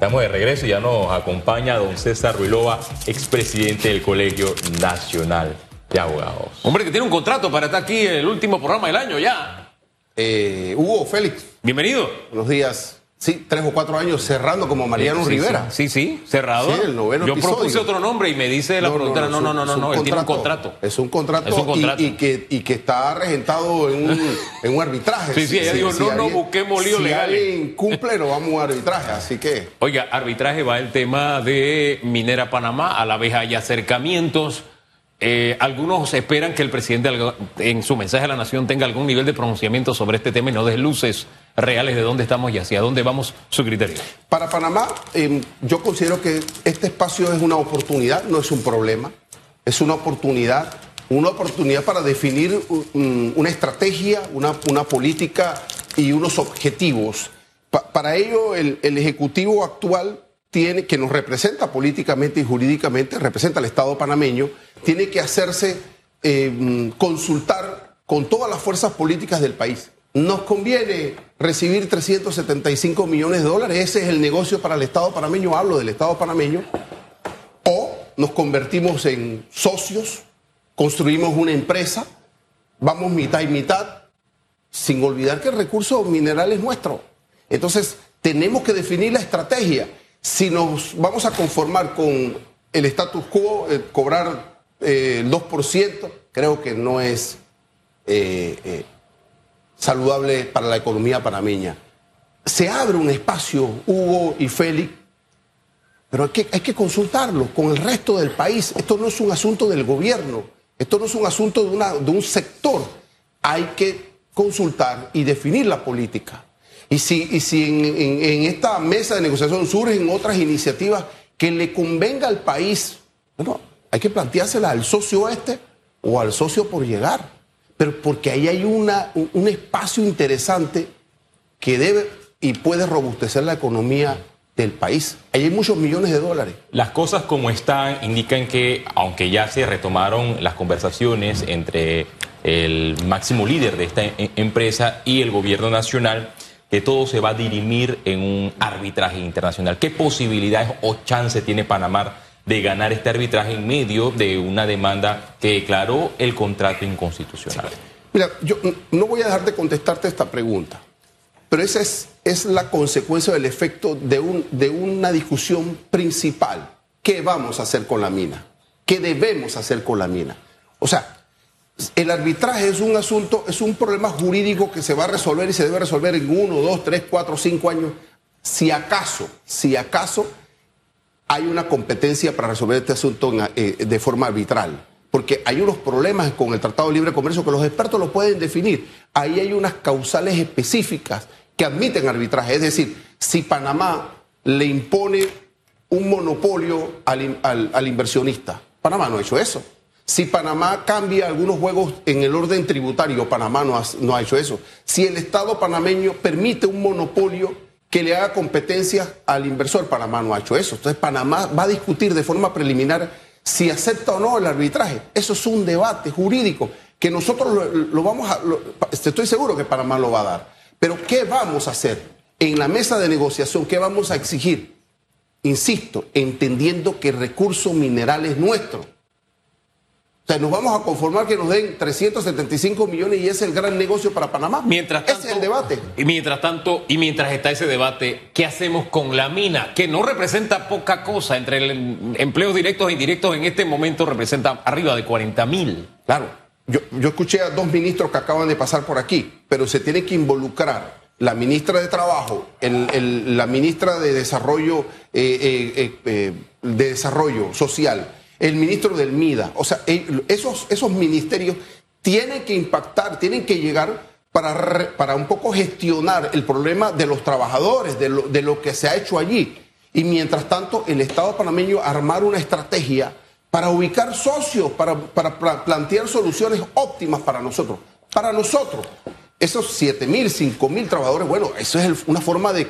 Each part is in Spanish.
Estamos de regreso y ya nos acompaña don César Ruilova, expresidente del Colegio Nacional de Abogados. Hombre, que tiene un contrato para estar aquí en el último programa del año ya. Eh, Hugo Félix, Bienvenido. buenos días. Sí, tres o cuatro años cerrando como Mariano Sí, sí, Rivera. Sí, sí, cerrado. Sí, el noveno Yo episodio. propuse otro nombre y me dice la productora, no, no, no, no, no, él tiene un contrato. Es un contrato, Es un contrato. Y, y que, y que está regentado en un, en un arbitraje. Sí, sí, ella dijo, no, no busquemos líos si legales. alguien cumple, no vamos a arbitraje. Así que Oiga, arbitraje va el tema de Minera Panamá, a la vez hay acercamientos. Eh, algunos esperan que el presidente en su mensaje a la nación tenga algún nivel de pronunciamiento sobre este tema y no des luces reales de dónde estamos y hacia dónde vamos su criterio. Para Panamá, eh, yo considero que este espacio es una oportunidad, no es un problema. Es una oportunidad, una oportunidad para definir una estrategia, una, una política y unos objetivos. Pa- para ello, el, el Ejecutivo actual tiene, que nos representa políticamente y jurídicamente, representa al Estado panameño, tiene que hacerse mm, consultar con todas las fuerzas políticas del país. Nos conviene recibir 375 millones de dólares, ese es el negocio para el Estado panameño, hablo del Estado panameño, o nos convertimos en socios, construimos una empresa, vamos mitad y mitad, sin olvidar que el recurso mineral es nuestro. Entonces, tenemos que definir la estrategia. Si nos vamos a conformar con el status quo, eh, cobrar eh, el 2%, creo que no es eh, saludable para la economía panameña. Se abre un espacio, Hugo y Félix, pero hay que, que consultarlo con el resto del país. Esto no es un asunto del gobierno, esto no es un asunto de, una- de un sector. Hay que consultar y definir la política. Y si, y si en, en- en esta mesa de negociación surgen otras iniciativas que le convenga al país, bueno, hay que planteársela al socio este o al socio por llegar. Pero porque ahí hay una, un- espacio interesante que debe y puede robustecer la economía del país. Ahí hay muchos millones de dólares. Las cosas como están indican que, aunque ya se retomaron las conversaciones entre el máximo líder de esta e- empresa y el gobierno nacional, que todo se va a dirimir en un arbitraje internacional. ¿Qué posibilidades o chance tiene Panamá de ganar este arbitraje en medio de una demanda que declaró el contrato inconstitucional? Mira, yo no voy a dejar de contestarte esta pregunta, pero esa es, es la consecuencia del efecto de, un, de una discusión principal. ¿Qué vamos a hacer con la mina? ¿Qué debemos hacer con la mina? O sea, el arbitraje es un asunto, es un problema jurídico que se va a resolver y se debe resolver en uno, dos, tres, cuatro, cinco años. Si acaso, si acaso hay una competencia para resolver este asunto eh, de forma arbitral. Porque hay unos problemas con el Tratado de Libre Comercio que los expertos lo pueden definir. Ahí hay unas causales específicas que admiten arbitraje. Es decir, si Panamá le impone un monopolio al, in- al- al inversionista, Panamá no ha hecho eso. Si Panamá cambia algunos juegos en el orden tributario, Panamá no ha hecho eso. Si el Estado panameño permite un monopolio que le haga competencia al inversor, Panamá no ha hecho eso. Entonces Panamá va a discutir de forma preliminar si acepta o no el arbitraje. Eso es un debate jurídico que nosotros lo, vamos a... lo- estoy seguro que Panamá lo va a dar. Pero ¿qué vamos a hacer en la mesa de negociación? ¿Qué vamos a exigir? Insisto, entendiendo que el recurso mineral es nuestro. O sea, nos vamos a conformar que nos den 375 millones y es el gran negocio para Panamá. Mientras tanto, ese es el debate. Y mientras tanto, y mientras está ese debate, ¿qué hacemos con la mina? Que no representa poca cosa. Entre el- empleos directos e indirectos en este momento representa arriba de 40 mil. Claro, yo, yo escuché a dos ministros que acaban de pasar por aquí, pero se tiene que involucrar la ministra de Trabajo, el- el- la ministra de Desarrollo, eh, eh, eh, de Desarrollo Social, el ministro del MIDA. O sea, esos, esos ministerios tienen que impactar, tienen que llegar para, para un poco gestionar el problema de los trabajadores, de lo, de lo que se ha hecho allí. Y mientras tanto, el Estado panameño armar una estrategia para ubicar socios, para, para pla- plantear soluciones óptimas para nosotros. Para nosotros, esos 7 mil, 5 mil trabajadores, bueno, eso es una forma de,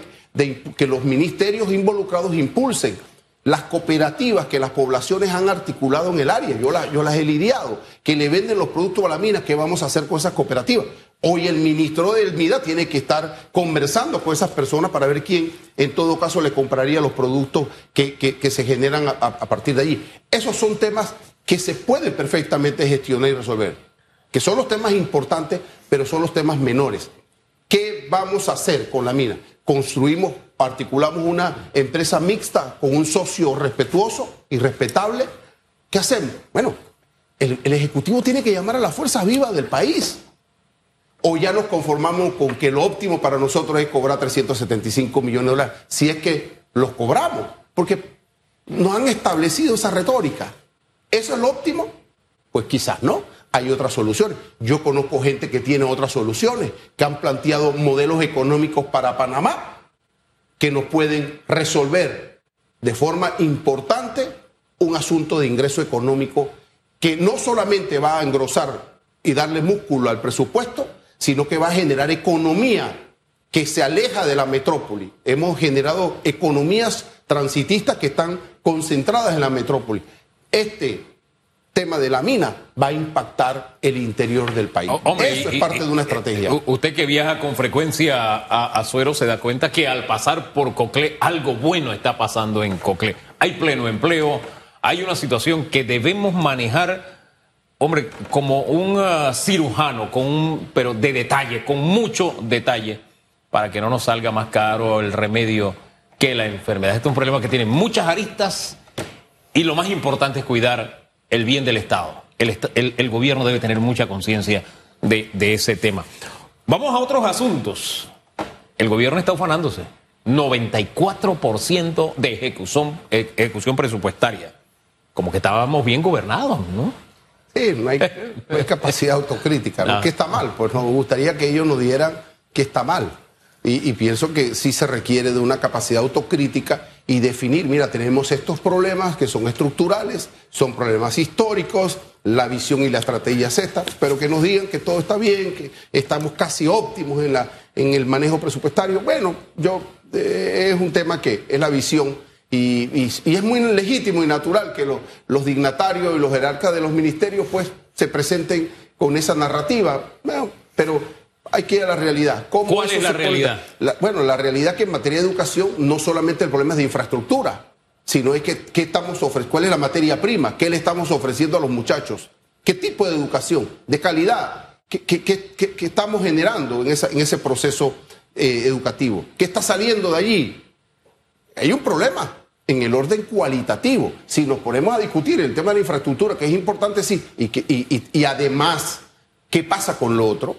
que los ministerios involucrados impulsen las cooperativas que las poblaciones han articulado en el área. Yo, yo las he lidiado, que le venden los productos a la mina, ¿qué vamos a hacer con esas cooperativas? Hoy el ministro del MIDA tiene que estar conversando con esas personas para ver quién en todo caso le compraría los productos que, que- que se generan a, a partir de allí. Esos son temas que se pueden perfectamente gestionar y resolver, que son los temas importantes, pero son los temas menores. ¿Qué vamos a hacer con la mina? Construimos, articulamos una empresa mixta con un socio respetuoso y respetable. ¿Qué hacemos? Bueno, el, el Ejecutivo tiene que llamar a las fuerzas vivas del país. O ya nos conformamos con que lo óptimo para nosotros es cobrar 375 millones de dólares, si es que los cobramos, porque no han establecido esa retórica. ¿Eso es lo óptimo? Pues quizás no. Hay otras soluciones. Yo conozco gente que tiene otras soluciones, que han planteado modelos económicos para Panamá que nos pueden resolver de forma importante un asunto de ingreso económico que no solamente va a engrosar y darle músculo al presupuesto, sino que va a generar economía que se aleja de la metrópoli. Hemos generado economías transitistas que están concentradas en la metrópoli. Este tema de la mina va a impactar el interior del país. Oh, hombre, Eso es parte y- de una estrategia. u- Usted que viaja con frecuencia a, a Suero se da cuenta que al pasar por Coclé algo bueno está pasando en Coclé. Hay pleno empleo, hay una situación que debemos manejar, hombre, como un ah, cirujano, con un, pero de detalle, con mucho detalle, para que no nos salga más caro el remedio que la enfermedad. Este es un problema que tiene muchas aristas y lo más importante es cuidar el bien del Estado. El, est- el- el gobierno debe tener mucha conciencia de, de ese tema. Vamos a otros asuntos. El gobierno está ufanándose. 94% de ejecución, e- ejecución presupuestaria. Como que estábamos bien gobernados, ¿no? Sí, no hay, no hay capacidad autocrítica. ¿no? Ah. ¿Qué está mal? Pues nos gustaría que ellos nos dieran que está mal. Y, y pienso que sí se requiere de una capacidad autocrítica y definir, mira, tenemos estos problemas que son estructurales, son problemas históricos, la visión y la estrategia es esta, pero que nos digan que todo está bien, que estamos casi óptimos en, la, en el manejo presupuestario. Bueno, yo eh, es un tema que es la visión y, y- es muy legítimo y natural que lo- los dignatarios y los jerarcas de los ministerios pues se presenten con esa narrativa. Bueno, pero hay que ir a la realidad. ¿Cómo ¿Cuál es la realidad? la- bueno, la realidad que en materia de educación no solamente el problema es de infraestructura, sino es que qué estamos ofre- cuál es la materia prima, qué le estamos ofreciendo a los muchachos, qué tipo de educación, de calidad, qué, qué- qué- qué- qué estamos generando en, esa- en ese proceso eh, educativo, qué está saliendo de allí. Hay un problema en el orden cualitativo. Si nos ponemos a discutir el tema de la infraestructura, que es importante, sí, y, que, y, y- y además, ¿qué pasa con lo otro?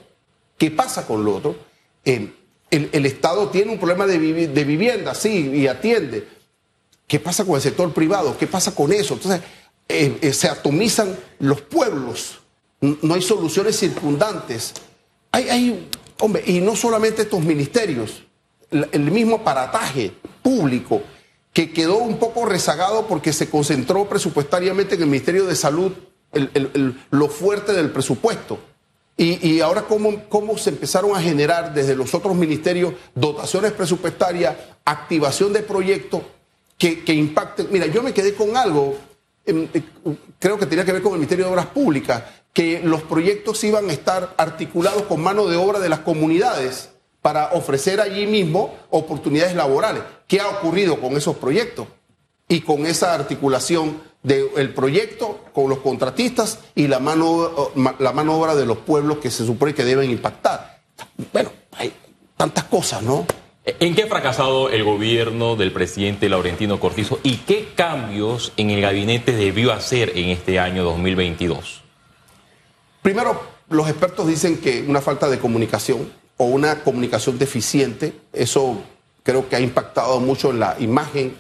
¿Qué pasa con lo otro? El, Estado tiene un problema de, vivi- de vivienda, sí, y atiende. ¿Qué pasa con el sector privado? ¿Qué pasa con eso? Entonces, eh, eh, se atomizan los pueblos. No hay soluciones circundantes. Hay, hay, hombre, y no solamente estos ministerios, el, mismo aparataje público que quedó un poco rezagado porque se concentró presupuestariamente en el Ministerio de Salud lo fuerte del presupuesto. Y, ahora cómo, cómo se empezaron a generar desde los otros ministerios dotaciones presupuestarias, activación de proyectos que, que impacten. Mira, yo me quedé con algo, em, eh, creo que tenía que ver con el Ministerio de Obras Públicas, que los proyectos iban a estar articulados con mano de obra de las comunidades para ofrecer allí mismo oportunidades laborales. ¿Qué ha ocurrido con esos proyectos? y con esa articulación del proyecto con los contratistas y la mano, la mano obra de los pueblos que se supone que deben impactar. Bueno, hay tantas cosas, ¿no? ¿En qué ha fracasado el gobierno del presidente Laurentino Cortizo y qué cambios en el gabinete debió hacer en este año 2022? Primero, los expertos dicen que una falta de comunicación o una comunicación deficiente, eso creo que ha impactado mucho en la imagen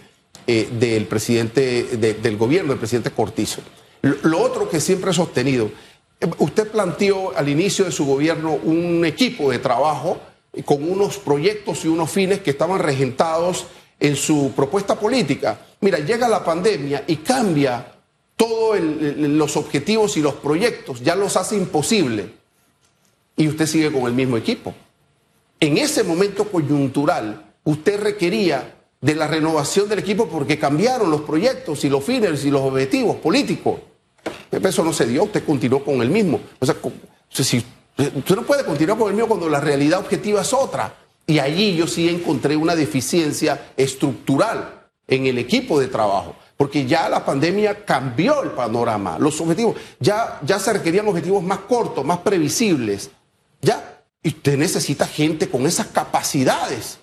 eh, del presidente, de- del gobierno del presidente Cortizo. Lo, lo otro que siempre he sostenido, eh, usted planteó al inicio de su gobierno un equipo de trabajo con unos proyectos y unos fines que estaban regentados en su propuesta política. Mira, llega la pandemia y cambia todos los objetivos y los proyectos, ya los hace imposible. Y usted sigue con el mismo equipo. En ese momento coyuntural, usted requería de la renovación del equipo porque cambiaron los proyectos y los fines y los objetivos políticos. Eso no se dio, usted continuó con el mismo. O sea, si Usted no puede continuar con el mío cuando la realidad objetiva es otra. Y allí yo sí encontré una deficiencia estructural en el equipo de trabajo, porque ya la pandemia cambió el panorama, los objetivos, ya, ya se requerían objetivos más cortos, más previsibles. Ya, y usted necesita gente con esas capacidades.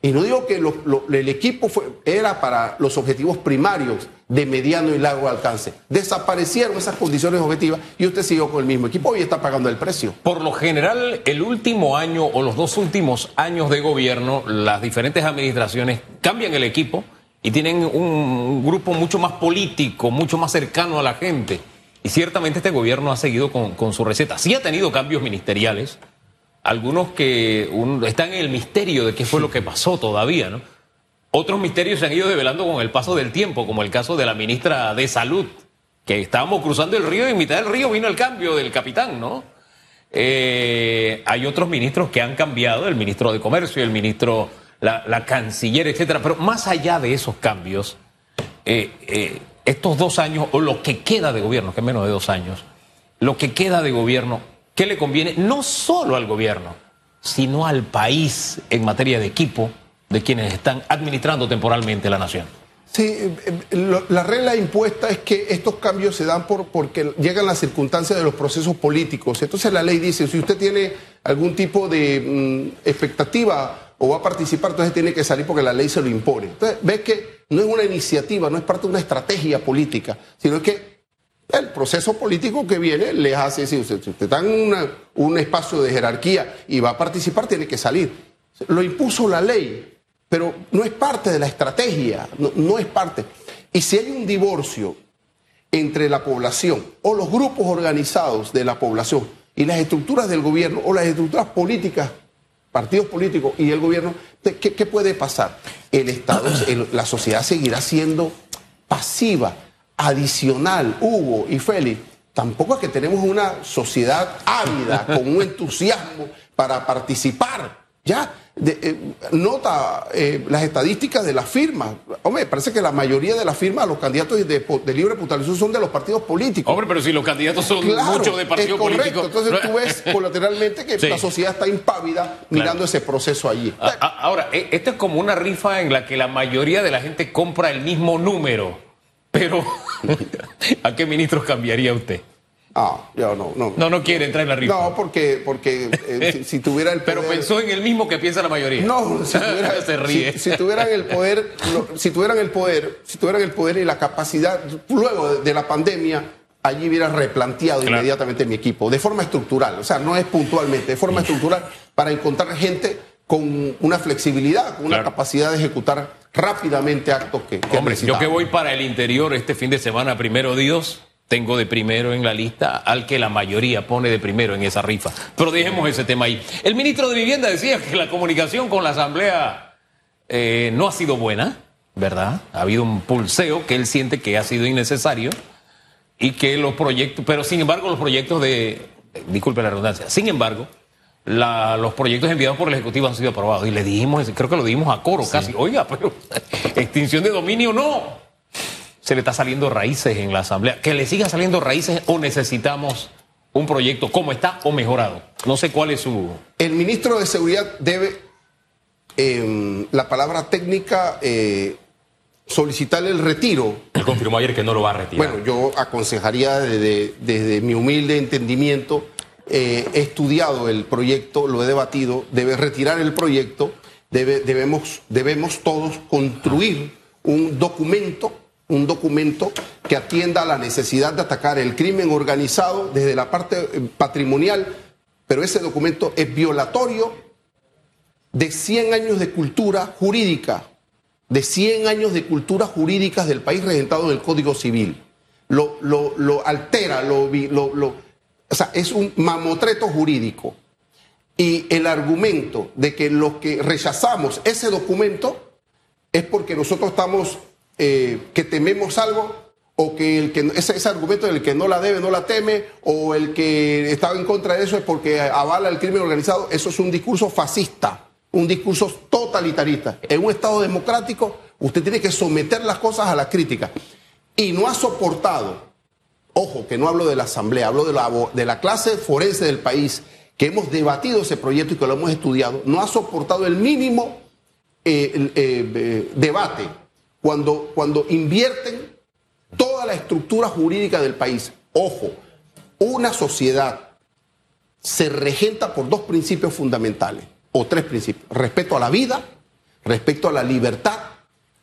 Y no digo que el equipo fue, era para los objetivos primarios de mediano y largo alcance. Desaparecieron esas condiciones objetivas y usted siguió con el mismo equipo y está pagando el precio. Por lo general, el último año o los dos últimos años de gobierno, las diferentes administraciones cambian el equipo y tienen un grupo mucho más político, mucho más cercano a la gente. Y ciertamente este gobierno ha seguido con, con su receta. Sí ha tenido cambios ministeriales algunos que están en el misterio de qué fue lo que pasó todavía, ¿no? Otros misterios se han ido develando con el paso del tiempo, como el caso de la ministra de Salud, que estábamos cruzando el río y en mitad del río vino el cambio del capitán, ¿no? Eh, hay otros ministros que han cambiado, el ministro de Comercio, el ministro, la, canciller, etcétera. Pero más allá de esos cambios, eh, eh, estos dos años, o lo que queda de gobierno, que es menos de dos años, lo que queda de gobierno ¿Qué le conviene no solo al gobierno, sino al país en materia de equipo de quienes están administrando temporalmente la nación? Sí, eh, la regla impuesta es que estos cambios se dan por, porque llegan las circunstancias de los procesos políticos. Entonces la ley dice, si usted tiene algún tipo de mm, expectativa o va a participar, entonces tiene que salir porque la ley se lo impone. Entonces, ves que no es una iniciativa, no es parte de una estrategia política, sino que el proceso político que viene les hace decir, si usted está en un espacio de jerarquía y va a participar, tiene que salir. Lo impuso la ley, pero no es parte de la estrategia, no, es parte. Y si hay un divorcio entre la población o los grupos organizados de la población y las estructuras del gobierno o las estructuras políticas, partidos políticos y el gobierno, ¿qué, puede pasar? El Estado, la sociedad seguirá siendo pasiva adicional, Hugo y Félix, tampoco es que tenemos una sociedad ávida, con un entusiasmo para participar. Ya, eh, nota eh, las estadísticas de las firmas. Hombre, parece que la mayoría de las firmas los candidatos de, libre postulación son de los partidos políticos. Hombre, pero si los candidatos son muchos de partidos políticos. Entonces tú ves colateralmente que la sociedad está impávida mirando ese proceso allí. Ahora, e, esto es como una rifa en la que la mayoría de la gente compra el mismo número. Pero, ¿a qué ministros cambiaría usted? Ah, yo no, no. No, no quiere entrar en la rifa. No, porque, porque eh, si, tuviera el poder... Pero pensó en el mismo que piensa la mayoría. No, si tuviera, Se ríe. Si, tuvieran el poder, si tuvieran el poder, si tuvieran el poder y la capacidad, luego de, la pandemia, allí hubiera replanteado inmediatamente mi equipo, de forma estructural, o sea, no es puntualmente, de forma estructural, para encontrar gente con una flexibilidad, con una capacidad de ejecutar rápidamente actos que, Hombre, yo que voy para el interior este fin de semana, primero Dios, tengo de primero en la lista al que la mayoría pone de primero en esa rifa. Pero dejemos ese tema ahí. El ministro de Vivienda decía que la comunicación con la Asamblea eh, no ha sido buena, ¿verdad? Ha habido un pulseo que él siente que ha sido innecesario y que los proyectos, pero sin embargo los proyectos de, disculpe la redundancia, sin embargo, los proyectos enviados por el Ejecutivo han sido aprobados. Y le dijimos, creo que lo dijimos a coro casi, oiga, pero extinción de dominio no. Se le está saliendo raíces en la Asamblea. Que le siga saliendo raíces o necesitamos un proyecto como está o mejorado. No sé cuál es su... El ministro de Seguridad debe, em, la palabra técnica, eh, solicitar el retiro. Él confirmó ayer que no lo va a retirar. Bueno, yo aconsejaría desde mi humilde entendimiento eh, he estudiado el proyecto, lo he debatido, debe retirar el proyecto, debemos, debemos todos construir un documento, un documento que atienda a la necesidad de atacar el crimen organizado desde la parte eh, patrimonial, pero ese documento es violatorio de 100 años de cultura jurídica, de 100 años de cultura jurídicas del país regentado en el Código Civil. Lo, lo altera, lo, lo o sea, es un mamotreto jurídico. Y el argumento de que los que rechazamos ese documento es porque nosotros estamos, eh, que tememos algo, o que el que ese, ese argumento del que no la debe, no la teme, o el que está en contra de eso es porque avala el crimen organizado, eso es un discurso fascista, un discurso totalitarista. En un Estado democrático, usted tiene que someter las cosas a la crítica. Y no ha soportado ojo, que no hablo de la Asamblea, hablo de la, de la clase forense del país, que hemos debatido ese proyecto y que lo hemos estudiado, no ha soportado el mínimo eh, eh, eh, debate cuando, cuando invierten toda la estructura jurídica del país. Ojo, una sociedad se regenta por dos principios fundamentales, o tres principios. Respeto a la vida, respeto a la libertad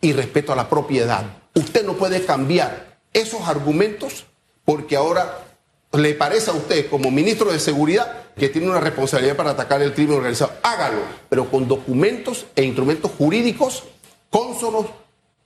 y respeto a la propiedad. Usted no puede cambiar esos argumentos porque ahora le parece a usted como ministro de Seguridad que tiene una responsabilidad para atacar el crimen organizado. Hágalo, pero con documentos e instrumentos jurídicos cónsonos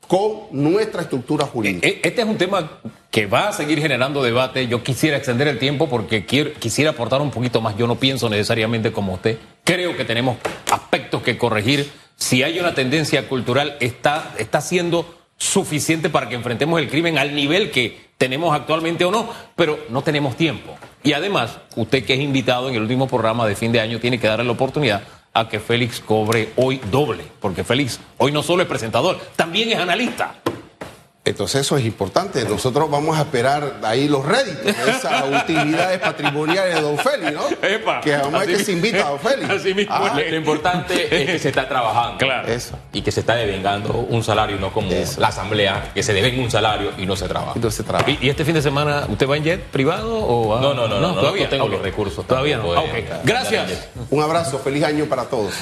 con nuestra estructura jurídica. E, este es un tema que va a seguir generando debate. Yo quisiera extender el tiempo porque quisiera aportar un poquito más. Yo no pienso necesariamente como usted. Creo que tenemos aspectos que corregir. Si hay una tendencia cultural, está, está siendo suficiente para que enfrentemos el crimen al nivel que tenemos actualmente o no, pero no tenemos tiempo. Y además, usted que es invitado en el último programa de fin de año tiene que darle la oportunidad a que Félix cobre hoy doble, porque Félix hoy no solo es presentador, también es analista. Entonces eso es importante. Nosotros vamos a esperar ahí los réditos esas utilidades patrimoniales de Don Félix, ¿no? que vamos a que se invita a Don. Así mismo. Ah. lo, importante es que se está trabajando. Claro. Eso. Y que se está devengando un salario, no como la asamblea, que se devenga un salario y no se trabaja. No se trabaja. ¿Y, este fin de semana usted va en jet privado o No, no, no, no, todavía no tengo los recursos. Todavía no. Ah, Gracias. Un abrazo, feliz año para todos.